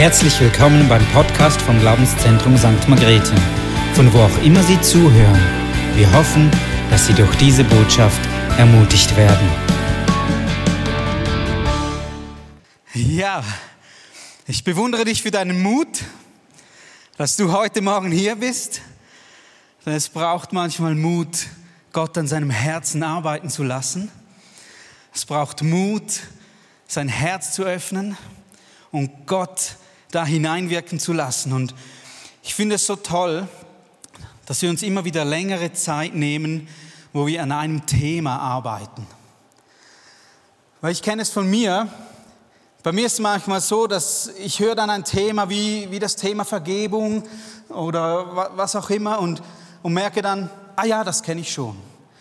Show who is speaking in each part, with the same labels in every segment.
Speaker 1: Herzlich willkommen beim Podcast vom Glaubenszentrum St. Margrethe, von wo auch immer Sie zuhören. Wir hoffen, dass Sie durch diese Botschaft ermutigt werden.
Speaker 2: Ja, ich bewundere dich für deinen Mut, dass du heute Morgen hier bist. Denn es braucht manchmal Mut, Gott an seinem Herzen arbeiten zu lassen. Es braucht Mut, sein Herz zu öffnen und Gott da hineinwirken zu lassen. Und ich finde es so toll, dass wir uns immer wieder längere Zeit nehmen, wo wir an einem Thema arbeiten. Weil ich kenne es von mir, bei mir ist es manchmal so, dass ich höre dann ein Thema wie, wie das Thema Vergebung oder was auch immer und, und merke dann, ah ja, das kenne ich schon.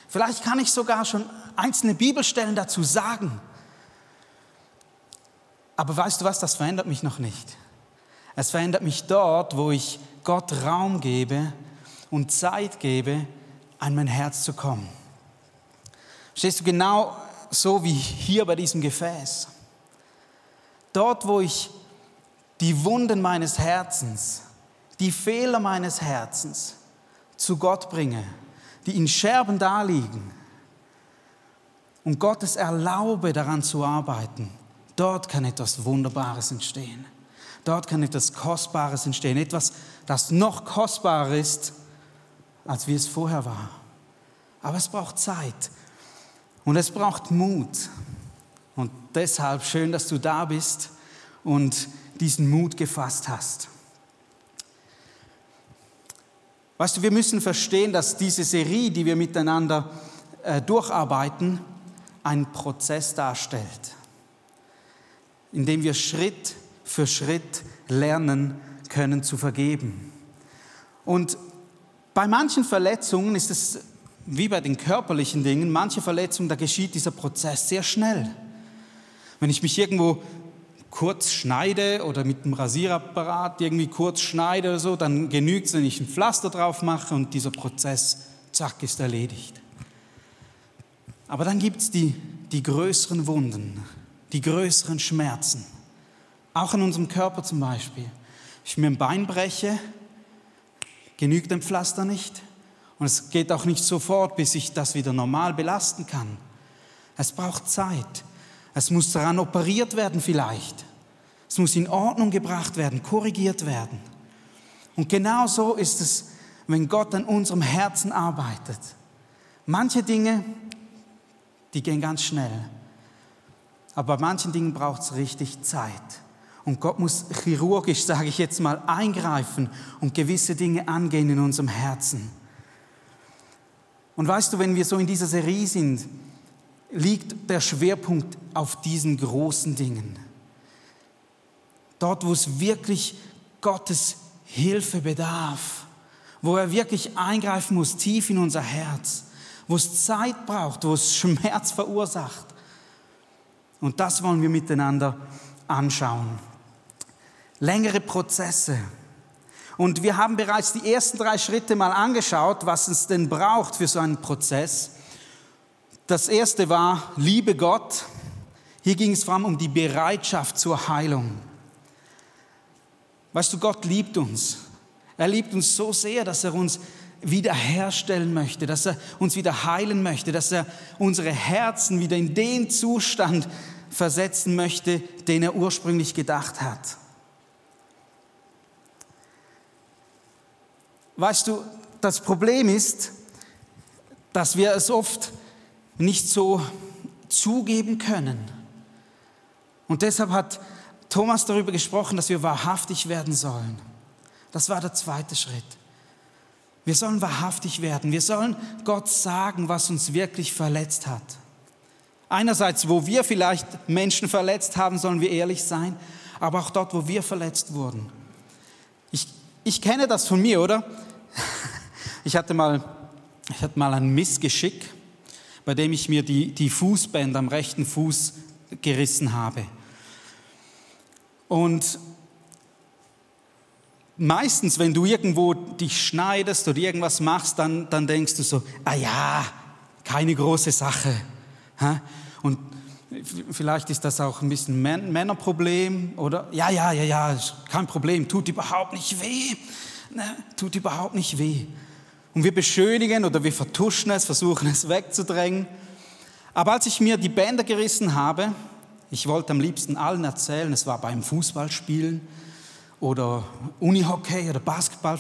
Speaker 2: Vielleicht kann ich sogar schon einzelne Bibelstellen dazu sagen. Aber weißt du was, das verändert mich noch nicht. Es verändert mich dort, wo ich Gott Raum gebe und Zeit gebe, an mein Herz zu kommen. Stehst du genau so wie hier bei diesem Gefäß? Dort, wo ich die Wunden meines Herzens, die Fehler meines Herzens zu Gott bringe, die in Scherben daliegen und Gottes erlaube, daran zu arbeiten, Dort kann etwas Wunderbares entstehen. Dort kann etwas Kostbares entstehen. Etwas, das noch kostbarer ist, als wie es vorher war. Aber es braucht Zeit. Und es braucht Mut. Und deshalb schön, dass du da bist und diesen Mut gefasst hast. Weißt du, wir müssen verstehen, dass diese Serie, die wir miteinander äh, durcharbeiten, einen Prozess darstellt indem wir Schritt für Schritt lernen können zu vergeben. Und bei manchen Verletzungen ist es wie bei den körperlichen Dingen, manche Verletzungen, da geschieht dieser Prozess sehr schnell. Wenn ich mich irgendwo kurz schneide oder mit dem Rasierapparat irgendwie kurz schneide oder so, dann genügt es, wenn ich ein Pflaster drauf mache und dieser Prozess, zack, ist erledigt. Aber dann gibt es die, die größeren Wunden, die größeren Schmerzen. Auch in unserem Körper zum Beispiel. Wenn ich mir ein Bein breche, genügt ein Pflaster nicht. Und es geht auch nicht sofort, bis ich das wieder normal belasten kann. Es braucht Zeit. Es muss daran operiert werden vielleicht. Es muss in Ordnung gebracht werden, korrigiert werden. Und genau so ist es, wenn Gott an unserem Herzen arbeitet. Manche Dinge, die gehen ganz schnell. Aber bei manchen Dingen braucht es richtig Zeit. Und Gott muss chirurgisch, sage ich jetzt mal, eingreifen und gewisse Dinge angehen in unserem Herzen. Und weißt du, wenn wir so in dieser Serie sind, liegt der Schwerpunkt auf diesen großen Dingen. Dort, wo es wirklich Gottes Hilfe bedarf, wo er wirklich eingreifen muss, tief in unser Herz, wo es Zeit braucht, wo es Schmerz verursacht. Und das wollen wir miteinander anschauen. Längere Prozesse. Und wir haben bereits die ersten drei Schritte mal angeschaut, was es denn braucht für so einen Prozess. Das erste war, liebe Gott. Hier ging es vor allem um die Bereitschaft zur Heilung. Weißt du, Gott liebt uns. Er liebt uns so sehr, dass er uns wiederherstellen möchte, dass er uns wieder heilen möchte, dass er unsere Herzen wieder in den Zustand versetzen möchte, den er ursprünglich gedacht hat. Weißt du, das Problem ist, dass wir es oft nicht so zugeben können. Und deshalb hat Thomas darüber gesprochen, dass wir wahrhaftig werden sollen. Das war der zweite Schritt. Wir sollen wahrhaftig werden. Wir sollen Gott sagen, was uns wirklich verletzt hat. Einerseits, wo wir vielleicht Menschen verletzt haben, sollen wir ehrlich sein, aber auch dort, wo wir verletzt wurden. Ich, ich kenne das von mir, oder? Ich hatte mal, ich hatte mal ein Missgeschick, bei dem ich mir die, die Fußbänder am rechten Fuß gerissen habe. Und meistens, wenn du irgendwo dich schneidest oder irgendwas machst, dann, dann denkst du so, ah ja, keine große Sache. Und Vielleicht ist das auch ein bisschen Männerproblem, oder? Ja, ja, ja, ja, kein Problem, tut überhaupt nicht weh. Ne, tut überhaupt nicht weh. Und wir beschönigen oder wir vertuschen es, versuchen es wegzudrängen. Aber als ich mir die Bänder gerissen habe, ich wollte am liebsten allen erzählen, es war beim Fußballspielen oder Unihockey oder Basketball.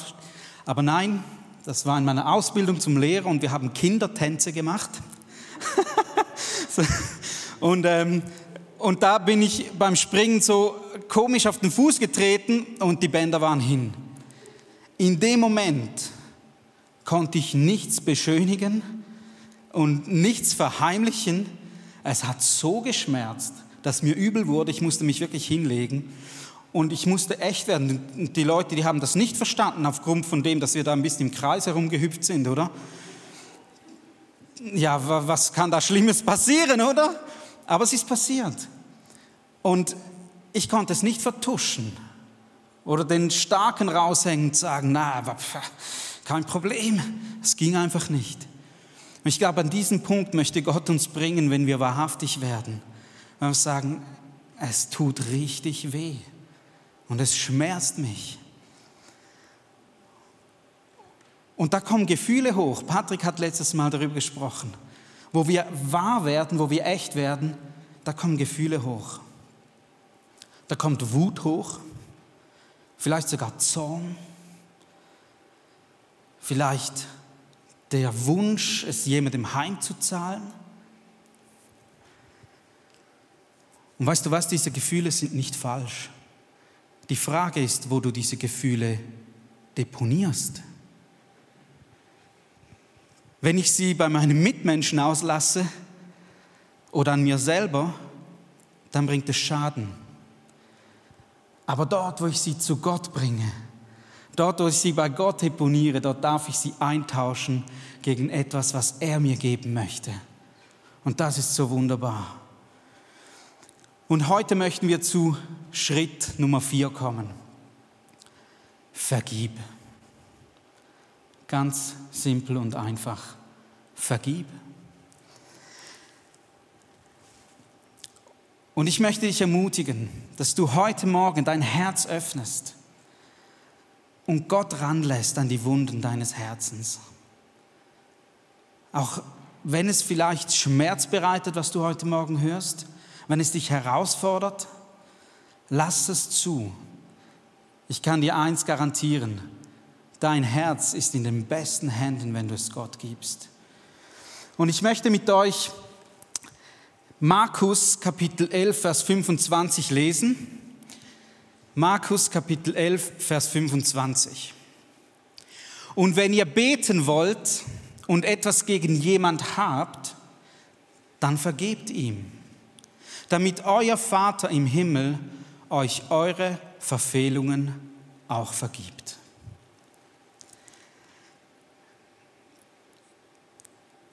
Speaker 2: Aber nein, das war in meiner Ausbildung zum Lehrer und wir haben Kindertänze gemacht. und, ähm, und da bin ich beim Springen so komisch auf den Fuß getreten und die Bänder waren hin. In dem Moment konnte ich nichts beschönigen und nichts verheimlichen. Es hat so geschmerzt, dass mir übel wurde. Ich musste mich wirklich hinlegen. Und ich musste echt werden. Die Leute, die haben das nicht verstanden aufgrund von dem, dass wir da ein bisschen im Kreis herumgehüpft sind, oder? Ja, was kann da Schlimmes passieren, oder? Aber es ist passiert. Und ich konnte es nicht vertuschen oder den Starken raushängen und sagen, na, kein Problem. Es ging einfach nicht. Und ich glaube, an diesen Punkt möchte Gott uns bringen, wenn wir wahrhaftig werden. Wenn wir sagen, es tut richtig weh und es schmerzt mich. Und da kommen Gefühle hoch. Patrick hat letztes Mal darüber gesprochen. Wo wir wahr werden, wo wir echt werden, da kommen Gefühle hoch. Da kommt Wut hoch, vielleicht sogar Zorn, vielleicht der Wunsch, es jemandem heimzuzahlen. Und weißt du was, diese Gefühle sind nicht falsch. Die Frage ist, wo du diese Gefühle deponierst. Wenn ich sie bei meinen Mitmenschen auslasse oder an mir selber, dann bringt es Schaden. Aber dort, wo ich sie zu Gott bringe, dort, wo ich sie bei Gott deponiere, dort darf ich sie eintauschen gegen etwas, was er mir geben möchte. Und das ist so wunderbar. Und heute möchten wir zu Schritt Nummer vier kommen. Vergib. Ganz simpel und einfach. Vergib. Und ich möchte dich ermutigen, dass du heute Morgen dein Herz öffnest und Gott ranlässt an die Wunden deines Herzens. Auch wenn es vielleicht Schmerz bereitet, was du heute Morgen hörst, wenn es dich herausfordert, lass es zu. Ich kann dir eins garantieren, dein Herz ist in den besten Händen, wenn du es Gott gibst. Und ich möchte mit euch Markus Kapitel 11, Vers 25 lesen. Markus Kapitel 11, Vers 25. Und wenn ihr beten wollt, und etwas gegen jemand habt, dann vergebt ihm, damit euer Vater im Himmel euch eure Verfehlungen auch vergibt.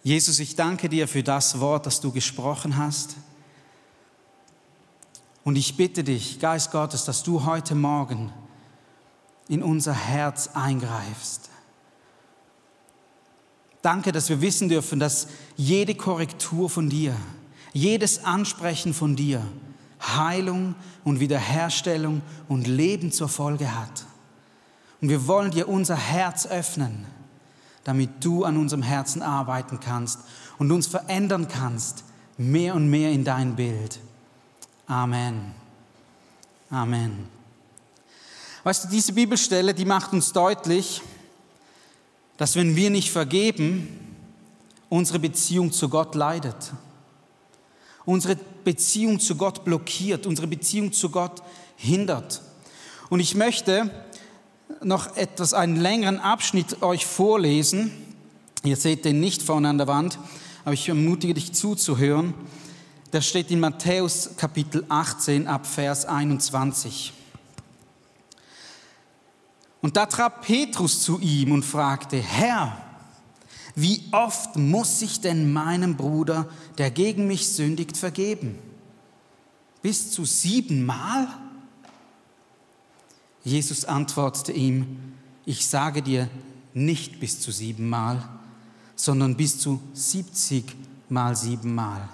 Speaker 2: Jesus, ich danke dir für das Wort, das du gesprochen hast. Und ich bitte dich, Geist Gottes, dass du heute Morgen in unser Herz eingreifst Danke, dass wir wissen dürfen, dass jede Korrektur von dir, jedes Ansprechen von dir Heilung und Wiederherstellung und Leben zur Folge hat. Und wir wollen dir unser Herz öffnen, damit du an unserem Herzen arbeiten kannst und uns verändern kannst, mehr und mehr in dein Bild. Amen. Amen. Weißt du, diese Bibelstelle, die macht uns deutlich, dass wenn wir nicht vergeben, unsere Beziehung zu Gott leidet. Unsere Beziehung zu Gott blockiert, unsere Beziehung zu Gott hindert. Und ich möchte noch etwas, einen längeren Abschnitt euch vorlesen. Ihr seht den nicht vorne an der Wand, aber ich ermutige dich zuzuhören. Der steht in Matthäus Kapitel 18 ab Vers 21. Und da trat Petrus zu ihm und fragte, Herr, wie oft muss ich denn meinem Bruder, der gegen mich sündigt, vergeben? Bis zu siebenmal? Jesus antwortete ihm, ich sage dir nicht bis zu siebenmal, sondern bis zu siebzig mal siebenmal.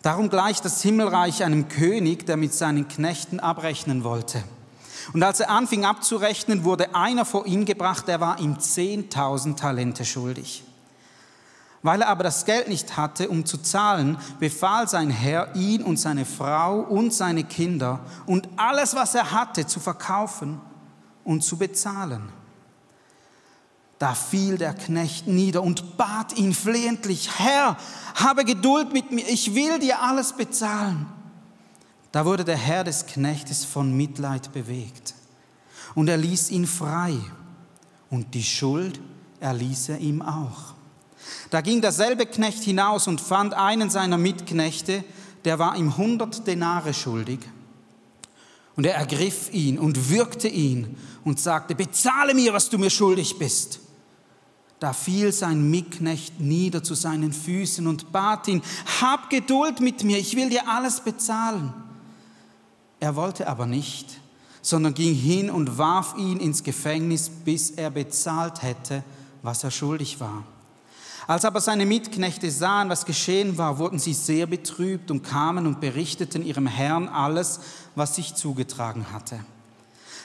Speaker 2: Darum gleicht das Himmelreich einem König, der mit seinen Knechten abrechnen wollte. Und als er anfing abzurechnen, wurde einer vor ihn gebracht, der war ihm 10.000 Talente schuldig. Weil er aber das Geld nicht hatte, um zu zahlen, befahl sein Herr, ihn und seine Frau und seine Kinder und alles, was er hatte, zu verkaufen und zu bezahlen. Da fiel der Knecht nieder und bat ihn flehentlich, Herr, habe Geduld mit mir, ich will dir alles bezahlen. Da wurde der Herr des Knechtes von Mitleid bewegt und er ließ ihn frei und die Schuld erließ er ihm auch. Da ging derselbe Knecht hinaus und fand einen seiner Mitknechte, der war ihm hundert Denare schuldig. Und er ergriff ihn und würgte ihn und sagte, bezahle mir, was du mir schuldig bist. Da fiel sein Mitknecht nieder zu seinen Füßen und bat ihn, hab Geduld mit mir, ich will dir alles bezahlen. Er wollte aber nicht, sondern ging hin und warf ihn ins Gefängnis, bis er bezahlt hätte, was er schuldig war. Als aber seine Mitknechte sahen, was geschehen war, wurden sie sehr betrübt und kamen und berichteten ihrem Herrn alles, was sich zugetragen hatte.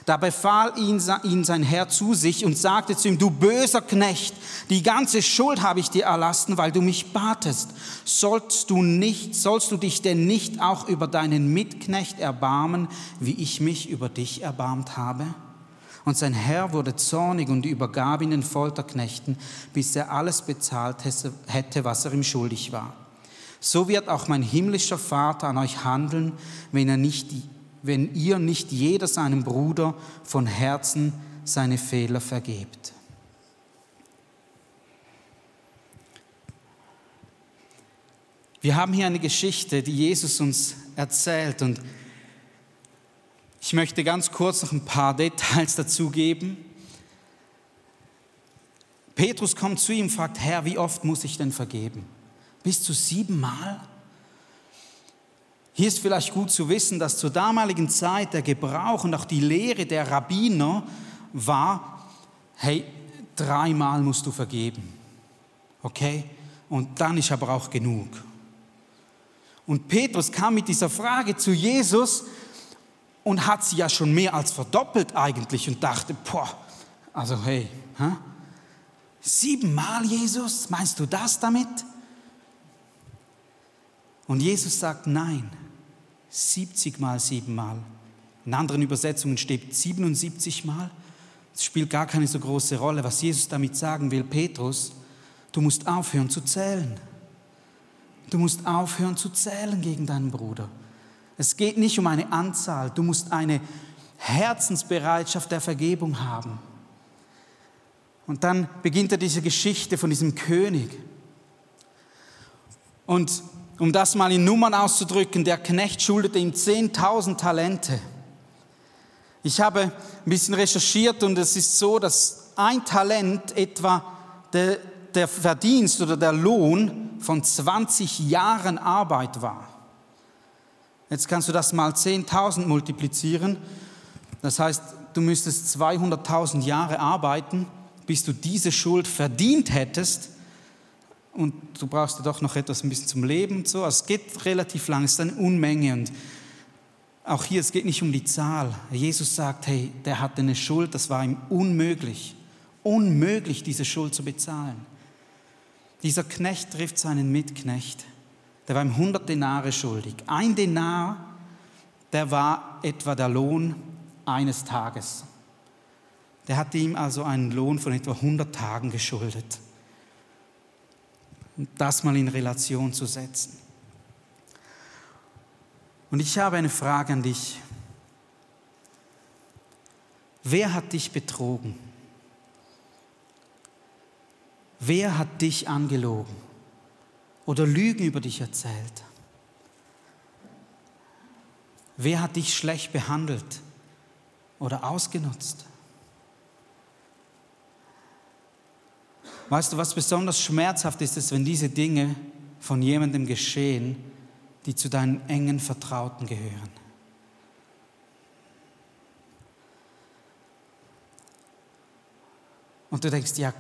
Speaker 2: Da befahl ihn, ihn sein Herr zu sich und sagte zu ihm, du böser Knecht, die ganze Schuld habe ich dir erlassen, weil du mich batest. Sollst du nicht, sollst du dich denn nicht auch über deinen Mitknecht erbarmen, wie ich mich über dich erbarmt habe? Und sein Herr wurde zornig und übergab ihn den Folterknechten, bis er alles bezahlt hätte, was er ihm schuldig war. So wird auch mein himmlischer Vater an euch handeln, wenn er nicht wenn ihr nicht jeder seinem Bruder von Herzen seine Fehler vergebt. Wir haben hier eine Geschichte, die Jesus uns erzählt und ich möchte ganz kurz noch ein paar Details dazu geben. Petrus kommt zu ihm und fragt, Herr, wie oft muss ich denn vergeben? Bis zu siebenmal? Hier ist vielleicht gut zu wissen, dass zur damaligen Zeit der Gebrauch und auch die Lehre der Rabbiner war, hey, dreimal musst du vergeben. Okay? Und dann ist aber auch genug. Und Petrus kam mit dieser Frage zu Jesus und hat sie ja schon mehr als verdoppelt eigentlich und dachte, boah, also hey, hä? siebenmal Jesus, meinst du das damit? Und Jesus sagt, nein, 70 mal 7 mal. In anderen Übersetzungen steht 77 mal. Es spielt gar keine so große Rolle. Was Jesus damit sagen will, Petrus, du musst aufhören zu zählen. Du musst aufhören zu zählen gegen deinen Bruder. Es geht nicht um eine Anzahl. Du musst eine Herzensbereitschaft der Vergebung haben. Und dann beginnt er diese Geschichte von diesem König. Und um das mal in Nummern auszudrücken, der Knecht schuldete ihm 10.000 Talente. Ich habe ein bisschen recherchiert und es ist so, dass ein Talent etwa der, der Verdienst oder der Lohn von 20 Jahren Arbeit war. Jetzt kannst du das mal 10.000 multiplizieren. Das heißt, du müsstest 200.000 Jahre arbeiten, bis du diese Schuld verdient hättest und du brauchst ja doch noch etwas ein bisschen zum Leben und so. Also es geht relativ lang, es ist eine Unmenge und auch hier, es geht nicht um die Zahl. Jesus sagt, hey, der hatte eine Schuld, das war ihm unmöglich, unmöglich, diese Schuld zu bezahlen. Dieser Knecht trifft seinen Mitknecht, der war ihm 100 Denare schuldig. Ein Denar, der war etwa der Lohn eines Tages. Der hatte ihm also einen Lohn von etwa 100 Tagen geschuldet das mal in Relation zu setzen. Und ich habe eine Frage an dich. Wer hat dich betrogen? Wer hat dich angelogen oder Lügen über dich erzählt? Wer hat dich schlecht behandelt oder ausgenutzt? Weißt du, was besonders schmerzhaft ist, ist, wenn diese Dinge von jemandem geschehen, die zu deinen engen Vertrauten gehören. Und du denkst, ja,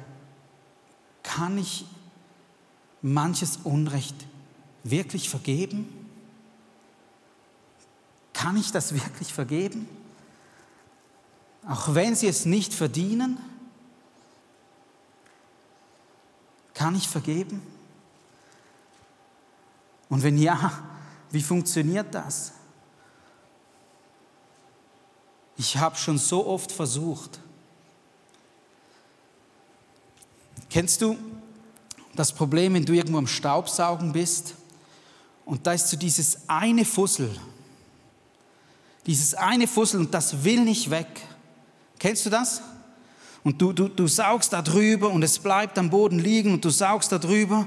Speaker 2: kann ich manches Unrecht wirklich vergeben? kann ich das wirklich vergeben? Auch wenn sie es nicht verdienen? Kann ich vergeben? Und wenn ja, wie funktioniert das? Ich habe schon so oft versucht. Kennst du das Problem, wenn du irgendwo am Staubsaugen bist und da ist so dieses eine Fussel, dieses eine Fussel und das will nicht weg. Kennst du das? Und du, du, du saugst da drüber und es bleibt am Boden liegen und du saugst da drüber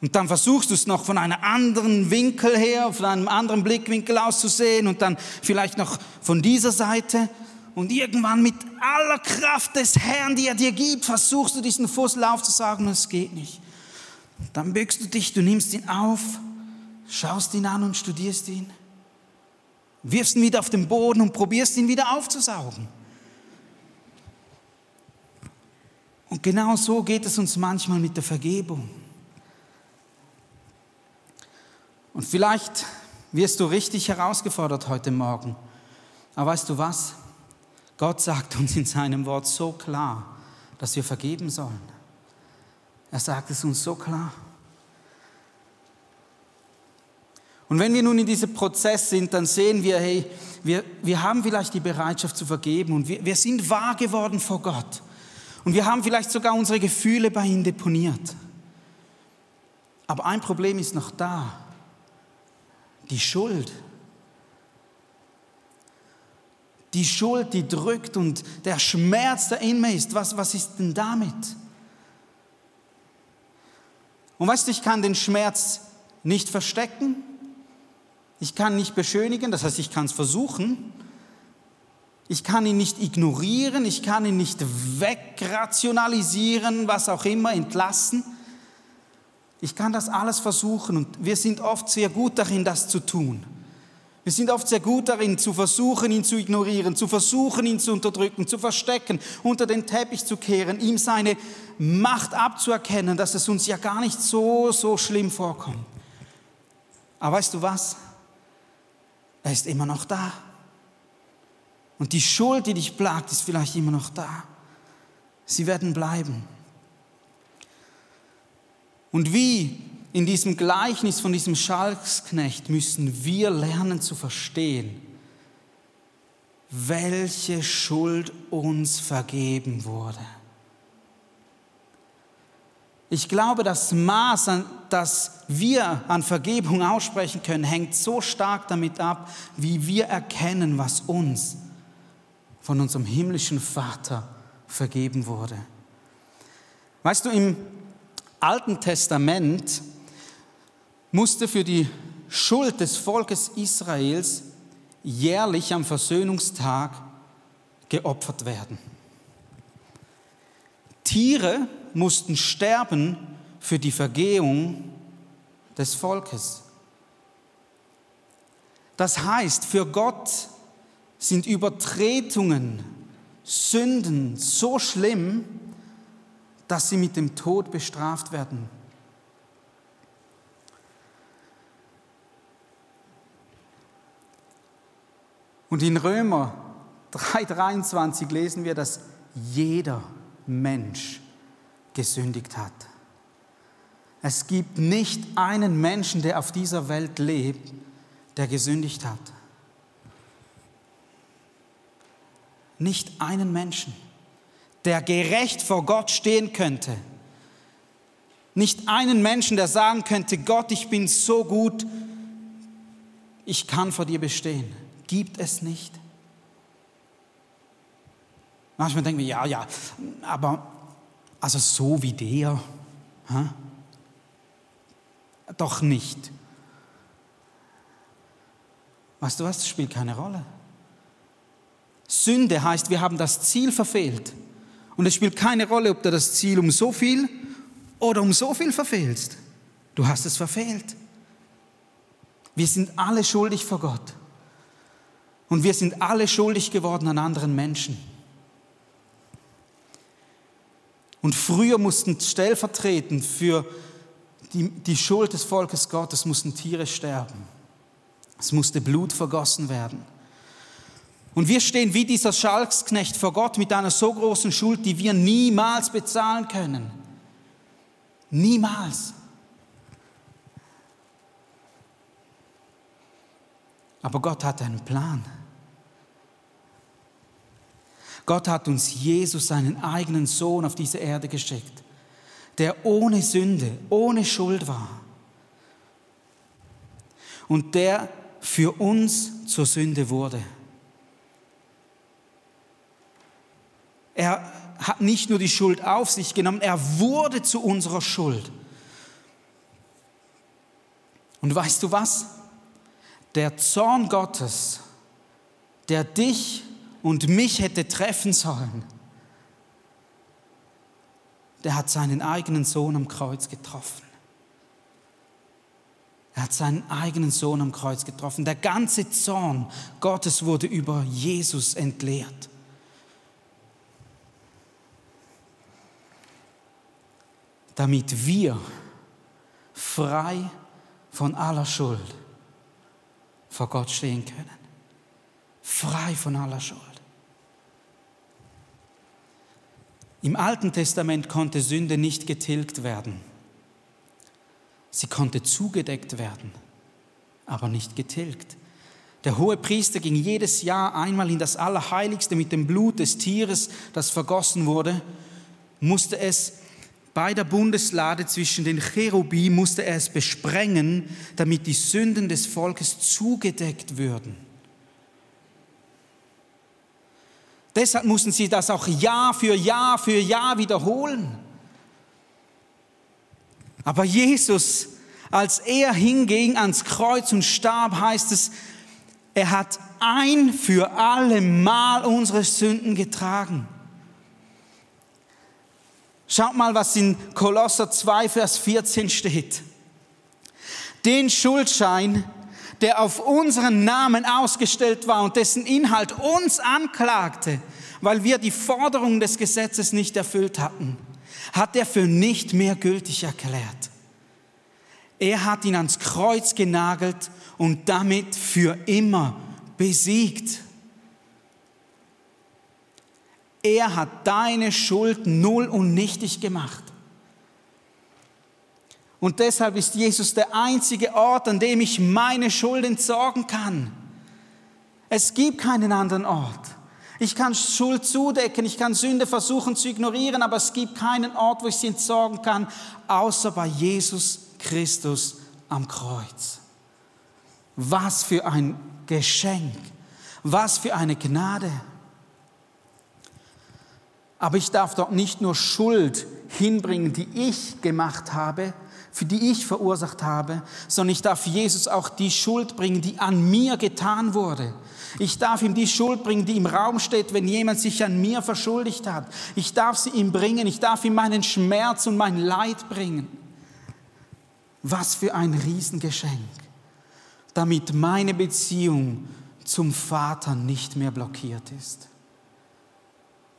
Speaker 2: und dann versuchst du es noch von einem anderen Winkel her, von einem anderen Blickwinkel auszusehen und dann vielleicht noch von dieser Seite. Und irgendwann mit aller Kraft des Herrn, die er dir gibt, versuchst du diesen Fussel aufzusagen und es geht nicht. Dann bückst du dich, du nimmst ihn auf, schaust ihn an und studierst ihn, wirfst ihn wieder auf den Boden und probierst ihn wieder aufzusaugen. Und genau so geht es uns manchmal mit der Vergebung. Und vielleicht wirst du richtig herausgefordert heute Morgen. Aber weißt du was? Gott sagt uns in seinem Wort so klar, dass wir vergeben sollen. Er sagt es uns so klar. Und wenn wir nun in diesem Prozess sind, dann sehen wir, hey, wir, wir haben vielleicht die Bereitschaft zu vergeben und wir, wir sind wahr geworden vor Gott. Und wir haben vielleicht sogar unsere Gefühle bei ihm deponiert. Aber ein Problem ist noch da die Schuld. Die Schuld, die drückt und der Schmerz, der in mir ist, was, was ist denn damit? Und weißt du, ich kann den Schmerz nicht verstecken, ich kann nicht beschönigen, das heißt, ich kann es versuchen, ich kann ihn nicht ignorieren, ich kann ihn nicht wegrationalisieren, was auch immer, entlassen. Ich kann das alles versuchen und wir sind oft sehr gut darin, das zu tun. Wir sind oft sehr gut darin, zu versuchen, ihn zu ignorieren, zu versuchen, ihn zu unterdrücken, zu verstecken, unter den Teppich zu kehren, ihm seine Macht abzuerkennen, dass es uns ja gar nicht so, so schlimm vorkommt. Aber weißt du was? Er ist immer noch da. Und die Schuld, die dich plagt, ist vielleicht immer noch da. Sie werden bleiben. Und wie in diesem Gleichnis von diesem Schalksknecht müssen wir lernen zu verstehen, welche Schuld uns vergeben wurde. Ich glaube, das Maß, das wir an Vergebung aussprechen können, hängt so stark damit ab, wie wir erkennen, was uns von unserem himmlischen Vater vergeben wurde. Weißt du, im Alten Testament musste für die Schuld des Volkes Israels jährlich am Versöhnungstag geopfert werden. Tiere mussten sterben für die Vergehung des Volkes. Das heißt, für Gott sind Übertretungen, Sünden so schlimm, dass sie mit dem Tod bestraft werden. Und in Römer 3:23 lesen wir, dass jeder Mensch gesündigt hat. Es gibt nicht einen Menschen, der auf dieser Welt lebt, der gesündigt hat. Nicht einen Menschen der gerecht vor Gott stehen könnte. Nicht einen Menschen, der sagen könnte, Gott, ich bin so gut, ich kann vor dir bestehen. Gibt es nicht. Manchmal denken wir, ja, ja, aber also so wie der, hä? doch nicht. Weißt du was, das spielt keine Rolle. Sünde heißt, wir haben das Ziel verfehlt. Und es spielt keine Rolle, ob du das Ziel um so viel oder um so viel verfehlst. Du hast es verfehlt. Wir sind alle schuldig vor Gott. Und wir sind alle schuldig geworden an anderen Menschen. Und früher mussten stellvertretend für die, die Schuld des Volkes Gottes mussten Tiere sterben. Es musste Blut vergossen werden. Und wir stehen wie dieser Schalksknecht vor Gott mit einer so großen Schuld, die wir niemals bezahlen können. Niemals. Aber Gott hat einen Plan. Gott hat uns Jesus, seinen eigenen Sohn, auf diese Erde geschickt, der ohne Sünde, ohne Schuld war. Und der für uns zur Sünde wurde. Er hat nicht nur die Schuld auf sich genommen, er wurde zu unserer Schuld. Und weißt du was? Der Zorn Gottes, der dich und mich hätte treffen sollen, der hat seinen eigenen Sohn am Kreuz getroffen. Er hat seinen eigenen Sohn am Kreuz getroffen. Der ganze Zorn Gottes wurde über Jesus entleert. damit wir frei von aller Schuld vor Gott stehen können. Frei von aller Schuld. Im Alten Testament konnte Sünde nicht getilgt werden. Sie konnte zugedeckt werden, aber nicht getilgt. Der hohe Priester ging jedes Jahr einmal in das Allerheiligste mit dem Blut des Tieres, das vergossen wurde, musste es bei der Bundeslade zwischen den Cherubim musste er es besprengen, damit die Sünden des Volkes zugedeckt würden. Deshalb mussten sie das auch Jahr für Jahr für Jahr wiederholen. Aber Jesus, als er hinging ans Kreuz und starb, heißt es, er hat ein für alle Mal unsere Sünden getragen. Schaut mal, was in Kolosser 2, Vers 14 steht. Den Schuldschein, der auf unseren Namen ausgestellt war und dessen Inhalt uns anklagte, weil wir die Forderungen des Gesetzes nicht erfüllt hatten, hat er für nicht mehr gültig erklärt. Er hat ihn ans Kreuz genagelt und damit für immer besiegt. Er hat deine Schuld null und nichtig gemacht. Und deshalb ist Jesus der einzige Ort, an dem ich meine Schuld entsorgen kann. Es gibt keinen anderen Ort. Ich kann Schuld zudecken, ich kann Sünde versuchen zu ignorieren, aber es gibt keinen Ort, wo ich sie entsorgen kann, außer bei Jesus Christus am Kreuz. Was für ein Geschenk, was für eine Gnade. Aber ich darf dort nicht nur Schuld hinbringen, die ich gemacht habe, für die ich verursacht habe, sondern ich darf Jesus auch die Schuld bringen, die an mir getan wurde. Ich darf ihm die Schuld bringen, die im Raum steht, wenn jemand sich an mir verschuldigt hat. Ich darf sie ihm bringen, ich darf ihm meinen Schmerz und mein Leid bringen. Was für ein Riesengeschenk, damit meine Beziehung zum Vater nicht mehr blockiert ist.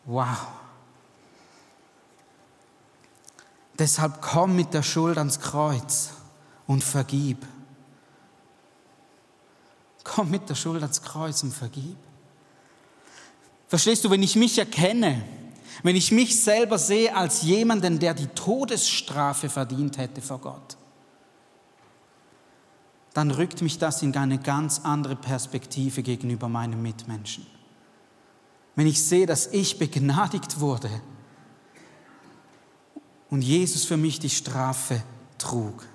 Speaker 2: Wow. Deshalb komm mit der Schuld ans Kreuz und vergib. Komm mit der Schuld ans Kreuz und vergib. Verstehst du, wenn ich mich erkenne, wenn ich mich selber sehe als jemanden, der die Todesstrafe verdient hätte vor Gott, dann rückt mich das in eine ganz andere Perspektive gegenüber meinem Mitmenschen. Wenn ich sehe, dass ich begnadigt wurde, und Jesus für mich die Strafe trug.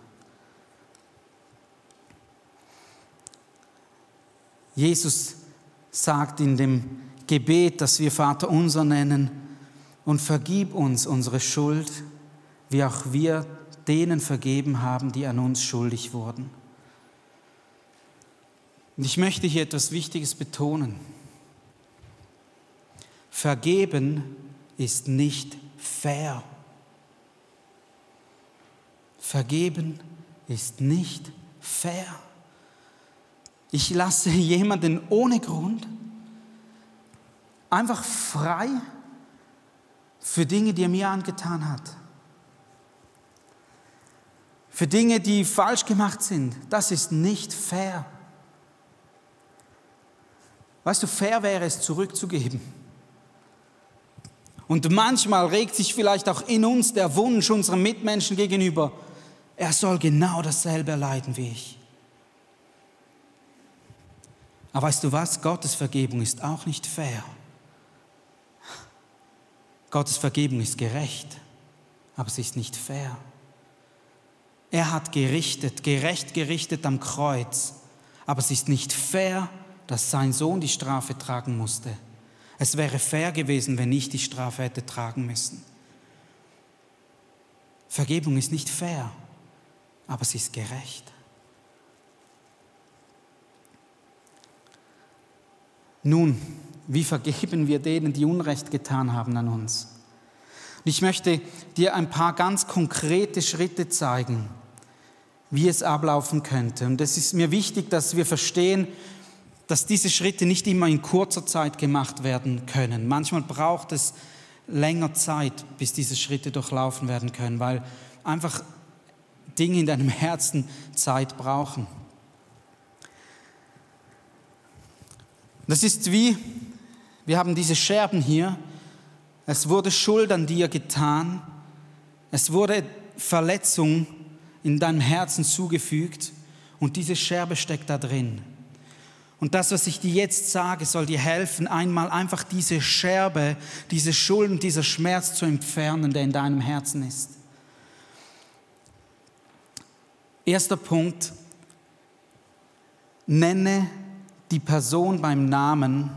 Speaker 2: Jesus sagt in dem Gebet, das wir Vater unser nennen, und vergib uns unsere Schuld, wie auch wir denen vergeben haben, die an uns schuldig wurden. Und ich möchte hier etwas Wichtiges betonen. Vergeben ist nicht fair. Vergeben ist nicht fair. Ich lasse jemanden ohne Grund einfach frei für Dinge, die er mir angetan hat. Für Dinge, die falsch gemacht sind. Das ist nicht fair. Weißt du, fair wäre es zurückzugeben. Und manchmal regt sich vielleicht auch in uns der Wunsch unserem Mitmenschen gegenüber, er soll genau dasselbe erleiden wie ich. Aber weißt du was? Gottes Vergebung ist auch nicht fair. Gottes Vergebung ist gerecht, aber sie ist nicht fair. Er hat gerichtet, gerecht gerichtet am Kreuz, aber es ist nicht fair, dass sein Sohn die Strafe tragen musste. Es wäre fair gewesen, wenn ich die Strafe hätte tragen müssen. Vergebung ist nicht fair, aber sie ist gerecht. Nun, wie vergeben wir denen, die Unrecht getan haben an uns? Und ich möchte dir ein paar ganz konkrete Schritte zeigen, wie es ablaufen könnte. Und es ist mir wichtig, dass wir verstehen, dass diese Schritte nicht immer in kurzer Zeit gemacht werden können. Manchmal braucht es länger Zeit, bis diese Schritte durchlaufen werden können, weil einfach Dinge in deinem Herzen Zeit brauchen. Das ist wie, wir haben diese Scherben hier, es wurde Schuld an dir getan, es wurde Verletzung in deinem Herzen zugefügt und diese Scherbe steckt da drin. Und das, was ich dir jetzt sage, soll dir helfen, einmal einfach diese Scherbe, diese Schuld und dieser Schmerz zu entfernen, der in deinem Herzen ist. Erster Punkt, nenne die Person beim Namen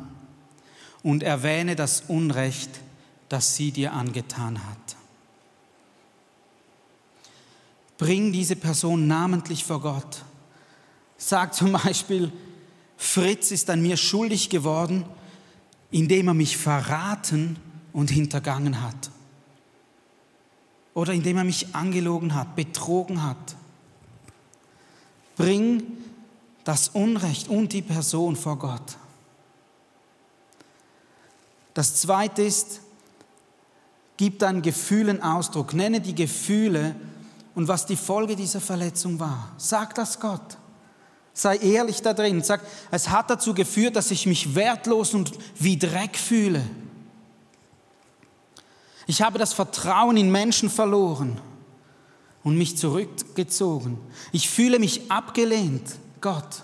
Speaker 2: und erwähne das Unrecht, das sie dir angetan hat. Bring diese Person namentlich vor Gott. Sag zum Beispiel, Fritz ist an mir schuldig geworden, indem er mich verraten und hintergangen hat. Oder indem er mich angelogen hat, betrogen hat. Bring das Unrecht und die Person vor Gott. Das zweite ist, gib deinen Gefühlen Ausdruck, nenne die Gefühle und was die Folge dieser Verletzung war. Sag das Gott. Sei ehrlich da drin. Sag, es hat dazu geführt, dass ich mich wertlos und wie Dreck fühle. Ich habe das Vertrauen in Menschen verloren und mich zurückgezogen. Ich fühle mich abgelehnt, Gott.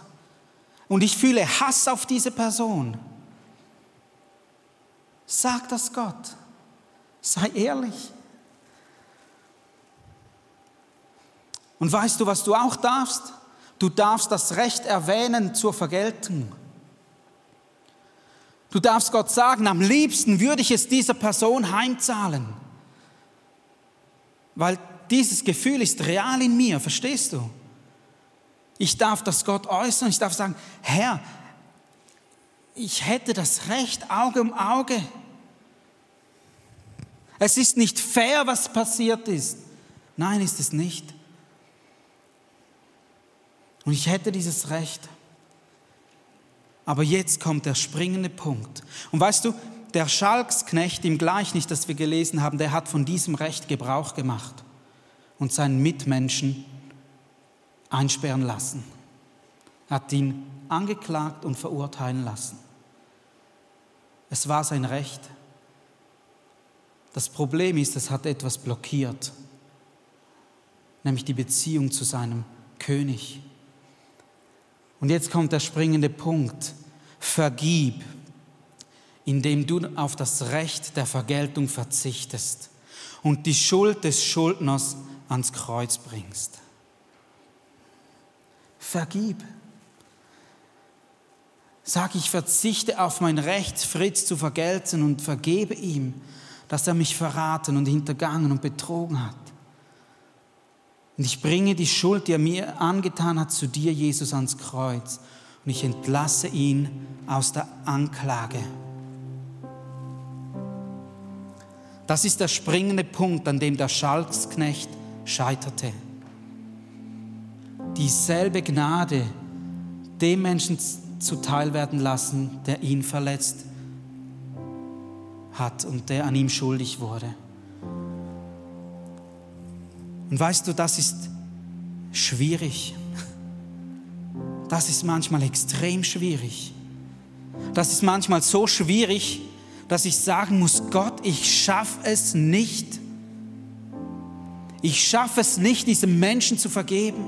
Speaker 2: Und ich fühle Hass auf diese Person. Sag das Gott. Sei ehrlich. Und weißt du, was du auch darfst? Du darfst das Recht erwähnen zur Vergeltung. Du darfst Gott sagen, am liebsten würde ich es dieser Person heimzahlen. Weil dieses Gefühl ist real in mir, verstehst du? Ich darf das Gott äußern, ich darf sagen, Herr, ich hätte das Recht Auge um Auge. Es ist nicht fair, was passiert ist. Nein, ist es nicht. Und ich hätte dieses Recht. Aber jetzt kommt der springende Punkt. Und weißt du, der Schalksknecht im Gleichnis, das wir gelesen haben, der hat von diesem Recht Gebrauch gemacht und seinen Mitmenschen einsperren lassen. Hat ihn angeklagt und verurteilen lassen. Es war sein Recht. Das Problem ist, es hat etwas blockiert, nämlich die Beziehung zu seinem König. Und jetzt kommt der springende Punkt. Vergib, indem du auf das Recht der Vergeltung verzichtest und die Schuld des Schuldners ans Kreuz bringst. Vergib. Sag, ich verzichte auf mein Recht, Fritz zu vergelten und vergebe ihm, dass er mich verraten und hintergangen und betrogen hat. Und ich bringe die Schuld, die er mir angetan hat, zu dir, Jesus, ans Kreuz. Und ich entlasse ihn aus der Anklage. Das ist der springende Punkt, an dem der Schalksknecht scheiterte. Dieselbe Gnade dem Menschen zuteil werden lassen, der ihn verletzt hat und der an ihm schuldig wurde. Und weißt du, das ist schwierig. Das ist manchmal extrem schwierig. Das ist manchmal so schwierig, dass ich sagen muss, Gott, ich schaffe es nicht. Ich schaffe es nicht, diesem Menschen zu vergeben.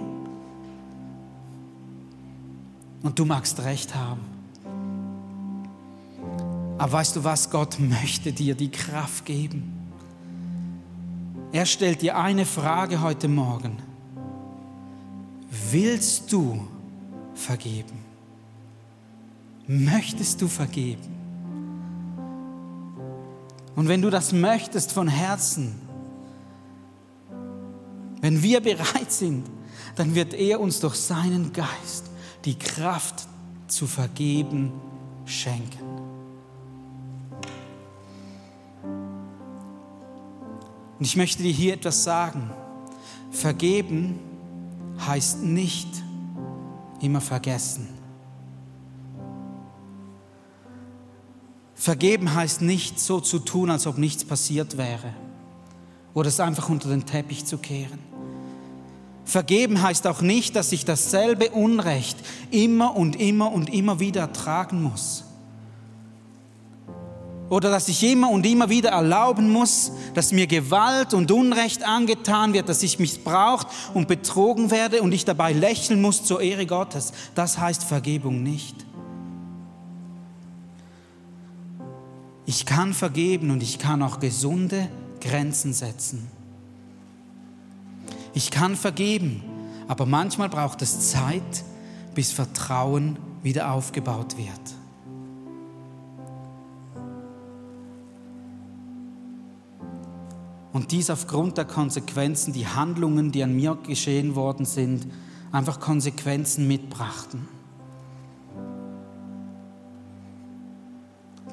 Speaker 2: Und du magst recht haben. Aber weißt du was, Gott möchte dir die Kraft geben. Er stellt dir eine Frage heute Morgen. Willst du vergeben? Möchtest du vergeben? Und wenn du das möchtest von Herzen, wenn wir bereit sind, dann wird er uns durch seinen Geist die Kraft zu vergeben schenken. Und ich möchte dir hier etwas sagen. Vergeben heißt nicht immer vergessen. Vergeben heißt nicht so zu tun, als ob nichts passiert wäre oder es einfach unter den Teppich zu kehren. Vergeben heißt auch nicht, dass ich dasselbe Unrecht immer und immer und immer wieder ertragen muss. Oder dass ich immer und immer wieder erlauben muss, dass mir Gewalt und Unrecht angetan wird, dass ich missbraucht und betrogen werde und ich dabei lächeln muss zur Ehre Gottes. Das heißt Vergebung nicht. Ich kann vergeben und ich kann auch gesunde Grenzen setzen. Ich kann vergeben, aber manchmal braucht es Zeit, bis Vertrauen wieder aufgebaut wird. Und dies aufgrund der Konsequenzen, die Handlungen, die an mir geschehen worden sind, einfach Konsequenzen mitbrachten.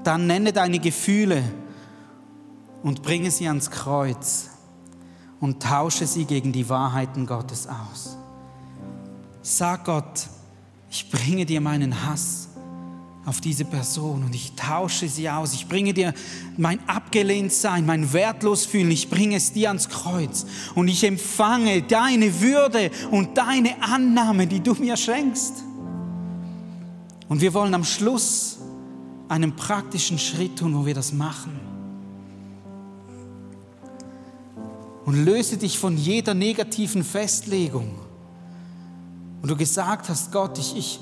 Speaker 2: dann nenne deine Gefühle und bringe sie ans Kreuz und tausche sie gegen die Wahrheiten Gottes aus. Sag Gott, ich bringe dir meinen Hass auf diese Person und ich tausche sie aus. Ich bringe dir mein Abgelehntsein, mein Wertlosfühlen, ich bringe es dir ans Kreuz und ich empfange deine Würde und deine Annahme, die du mir schenkst. Und wir wollen am Schluss einen praktischen Schritt tun, wo wir das machen. Und löse dich von jeder negativen Festlegung. Und du gesagt hast, Gott, ich, ich,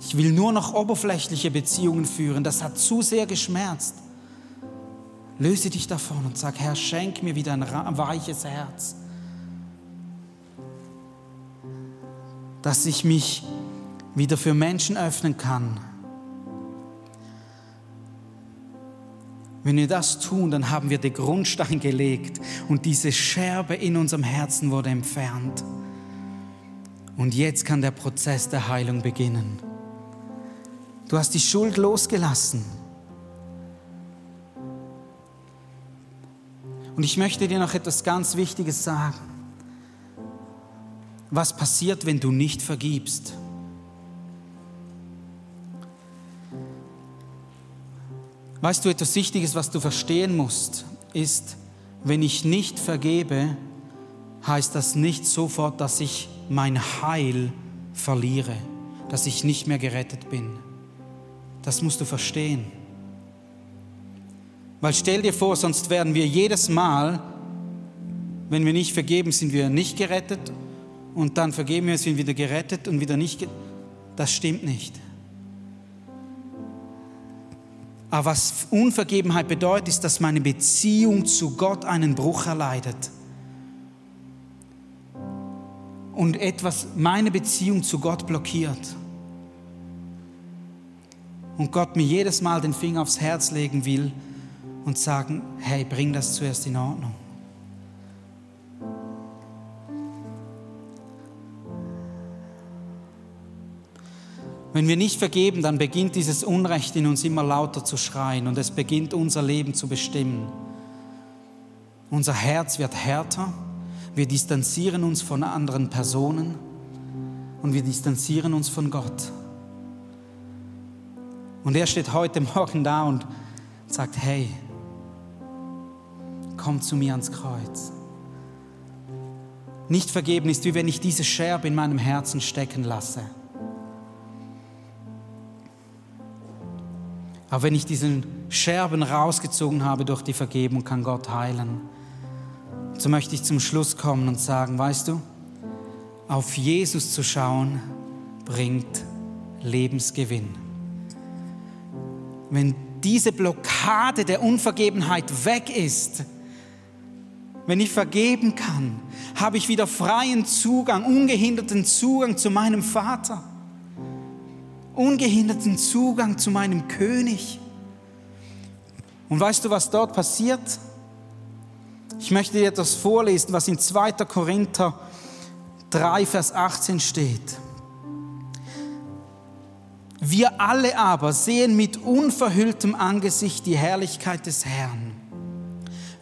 Speaker 2: ich will nur noch oberflächliche Beziehungen führen, das hat zu sehr geschmerzt. Löse dich davon und sag, Herr, schenk mir wieder ein weiches Herz, dass ich mich wieder für Menschen öffnen kann, Wenn wir das tun, dann haben wir den Grundstein gelegt und diese Scherbe in unserem Herzen wurde entfernt. Und jetzt kann der Prozess der Heilung beginnen. Du hast die Schuld losgelassen. Und ich möchte dir noch etwas ganz Wichtiges sagen. Was passiert, wenn du nicht vergibst? Weißt du, etwas Wichtiges, was du verstehen musst, ist, wenn ich nicht vergebe, heißt das nicht sofort, dass ich mein Heil verliere, dass ich nicht mehr gerettet bin. Das musst du verstehen. Weil stell dir vor, sonst werden wir jedes Mal, wenn wir nicht vergeben, sind wir nicht gerettet und dann vergeben wir, sind wieder gerettet und wieder nicht. Das stimmt nicht. Aber was Unvergebenheit bedeutet, ist, dass meine Beziehung zu Gott einen Bruch erleidet. Und etwas meine Beziehung zu Gott blockiert. Und Gott mir jedes Mal den Finger aufs Herz legen will und sagen, hey, bring das zuerst in Ordnung. Wenn wir nicht vergeben, dann beginnt dieses Unrecht in uns immer lauter zu schreien und es beginnt unser Leben zu bestimmen. Unser Herz wird härter, wir distanzieren uns von anderen Personen und wir distanzieren uns von Gott. Und er steht heute Morgen da und sagt, hey, komm zu mir ans Kreuz. Nicht vergeben ist, wie wenn ich diese Scherbe in meinem Herzen stecken lasse. Aber wenn ich diesen Scherben rausgezogen habe durch die Vergebung, kann Gott heilen. So möchte ich zum Schluss kommen und sagen, weißt du, auf Jesus zu schauen bringt Lebensgewinn. Wenn diese Blockade der Unvergebenheit weg ist, wenn ich vergeben kann, habe ich wieder freien Zugang, ungehinderten Zugang zu meinem Vater, ungehinderten Zugang zu meinem König. Und weißt du, was dort passiert? Ich möchte dir etwas vorlesen, was in 2. Korinther 3, Vers 18 steht. Wir alle aber sehen mit unverhülltem Angesicht die Herrlichkeit des Herrn,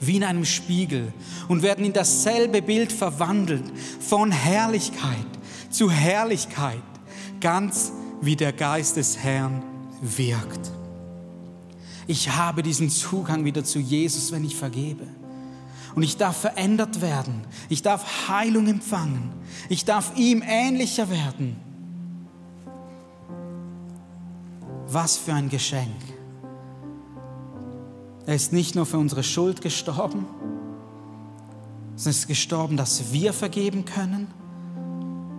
Speaker 2: wie in einem Spiegel, und werden in dasselbe Bild verwandelt, von Herrlichkeit zu Herrlichkeit, ganz wie der Geist des Herrn wirkt. Ich habe diesen Zugang wieder zu Jesus, wenn ich vergebe. Und ich darf verändert werden. Ich darf Heilung empfangen. Ich darf ihm ähnlicher werden. Was für ein Geschenk. Er ist nicht nur für unsere Schuld gestorben, sondern ist gestorben, dass wir vergeben können.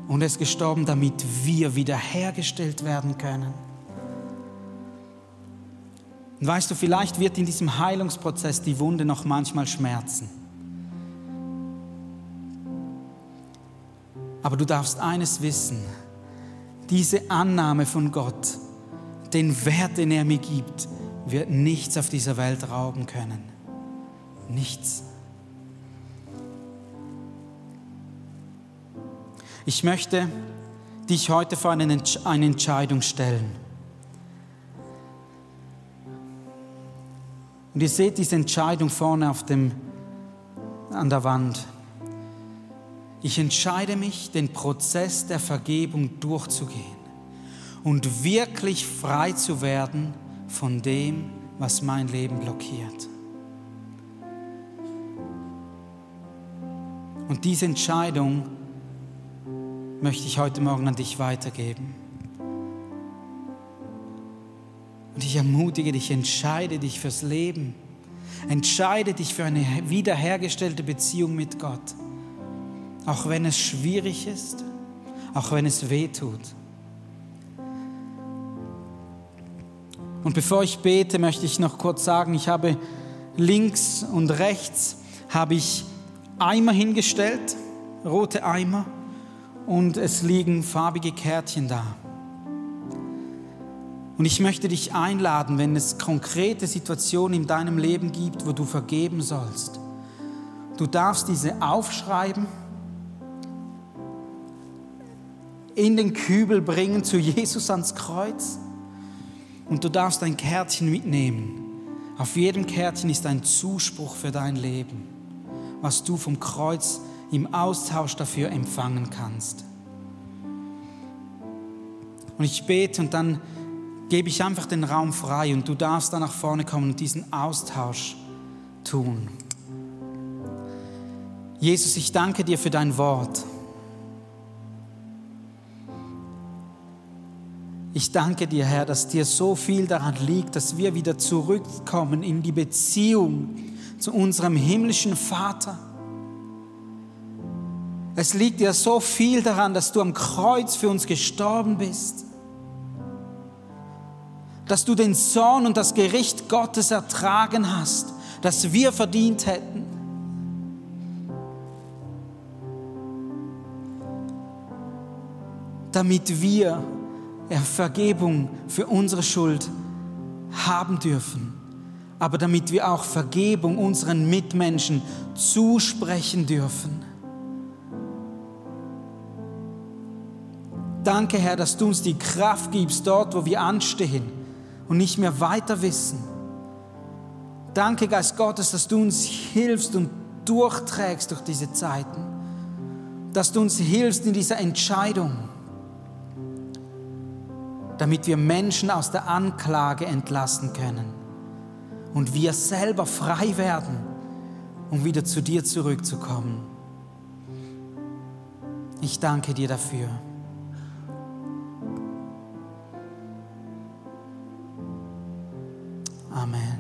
Speaker 2: Und ist gestorben, damit wir wiederhergestellt werden können. Und weißt du, vielleicht wird in diesem Heilungsprozess die Wunde noch manchmal schmerzen. Aber du darfst eines wissen, diese Annahme von Gott, den Wert, den er mir gibt, wird nichts auf dieser Welt rauben können. Nichts. Ich möchte dich heute vor eine, eine Entscheidung stellen. Und ihr seht diese Entscheidung vorne auf dem, an der Wand. Ich entscheide mich, den Prozess der Vergebung durchzugehen und wirklich frei zu werden von dem, was mein Leben blockiert. Und diese Entscheidung möchte ich heute Morgen an dich weitergeben. Und ich ermutige dich, entscheide dich fürs Leben. Entscheide dich für eine wiederhergestellte Beziehung mit Gott. Auch wenn es schwierig ist, auch wenn es weh tut. Und bevor ich bete, möchte ich noch kurz sagen, ich habe links und rechts habe ich Eimer hingestellt, rote Eimer, und es liegen farbige Kärtchen da. Und ich möchte dich einladen, wenn es konkrete Situationen in deinem Leben gibt, wo du vergeben sollst. Du darfst diese aufschreiben, in den Kübel bringen zu Jesus ans Kreuz und du darfst ein Kärtchen mitnehmen. Auf jedem Kärtchen ist ein Zuspruch für dein Leben, was du vom Kreuz im Austausch dafür empfangen kannst. Und ich bete und dann gebe ich einfach den Raum frei und du darfst dann nach vorne kommen und diesen Austausch tun. Jesus, ich danke dir für dein Wort. Ich danke dir, Herr, dass dir so viel daran liegt, dass wir wieder zurückkommen in die Beziehung zu unserem himmlischen Vater. Es liegt dir so viel daran, dass du am Kreuz für uns gestorben bist. Dass du den Zorn und das Gericht Gottes ertragen hast, das wir verdient hätten. Damit wir Vergebung für unsere Schuld haben dürfen, aber damit wir auch Vergebung unseren Mitmenschen zusprechen dürfen. Danke, Herr, dass du uns die Kraft gibst dort, wo wir anstehen und nicht mehr weiter wissen. Danke, Geist Gottes, dass du uns hilfst und durchträgst durch diese Zeiten, dass du uns hilfst in dieser Entscheidung damit wir Menschen aus der Anklage entlassen können und wir selber frei werden, um wieder zu dir zurückzukommen. Ich danke dir dafür. Amen.